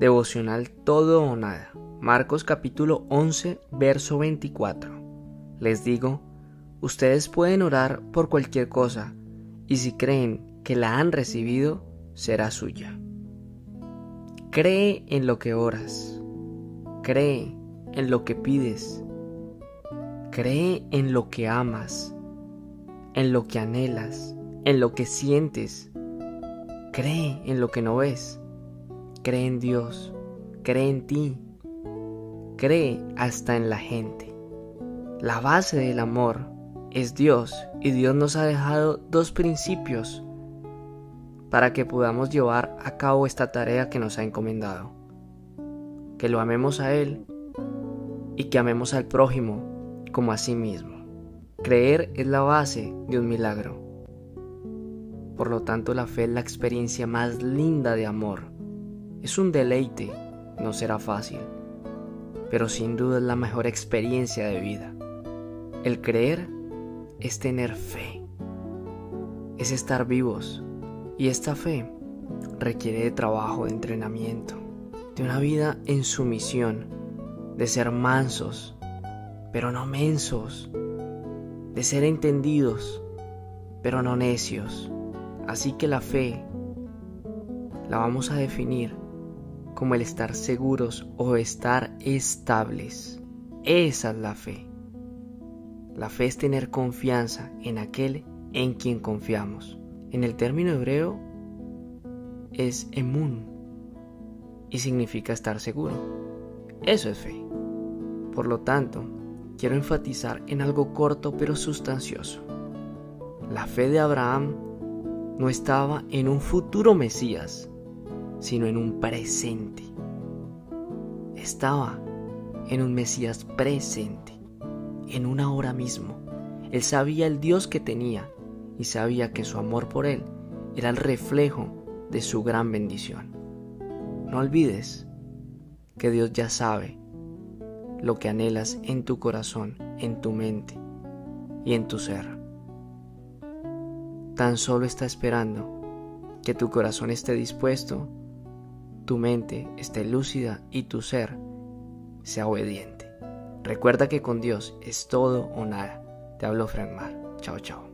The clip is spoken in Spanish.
Devocional Todo o Nada. Marcos capítulo 11, verso 24. Les digo, ustedes pueden orar por cualquier cosa, y si creen que la han recibido, será suya. Cree en lo que oras. Cree en lo que pides. Cree en lo que amas, en lo que anhelas, en lo que sientes. Cree en lo que no ves. Cree en Dios. Cree en ti. Cree hasta en la gente. La base del amor es Dios y Dios nos ha dejado dos principios para que podamos llevar a cabo esta tarea que nos ha encomendado. Que lo amemos a Él y que amemos al prójimo como a sí mismo. Creer es la base de un milagro. Por lo tanto, la fe es la experiencia más linda de amor. Es un deleite, no será fácil, pero sin duda es la mejor experiencia de vida. El creer es tener fe, es estar vivos, y esta fe requiere de trabajo, de entrenamiento, de una vida en sumisión, de ser mansos, pero no mensos, de ser entendidos, pero no necios. Así que la fe la vamos a definir como el estar seguros o estar estables. Esa es la fe. La fe es tener confianza en aquel en quien confiamos. En el término hebreo es emun y significa estar seguro. Eso es fe. Por lo tanto, quiero enfatizar en algo corto pero sustancioso. La fe de Abraham no estaba en un futuro Mesías, sino en un presente. Estaba en un Mesías presente, en una hora mismo. Él sabía el Dios que tenía y sabía que su amor por Él era el reflejo de su gran bendición. No olvides que Dios ya sabe lo que anhelas en tu corazón, en tu mente y en tu ser. Tan solo está esperando que tu corazón esté dispuesto, tu mente esté lúcida y tu ser sea obediente. Recuerda que con Dios es todo o nada. Te hablo Frank. Chao, chao.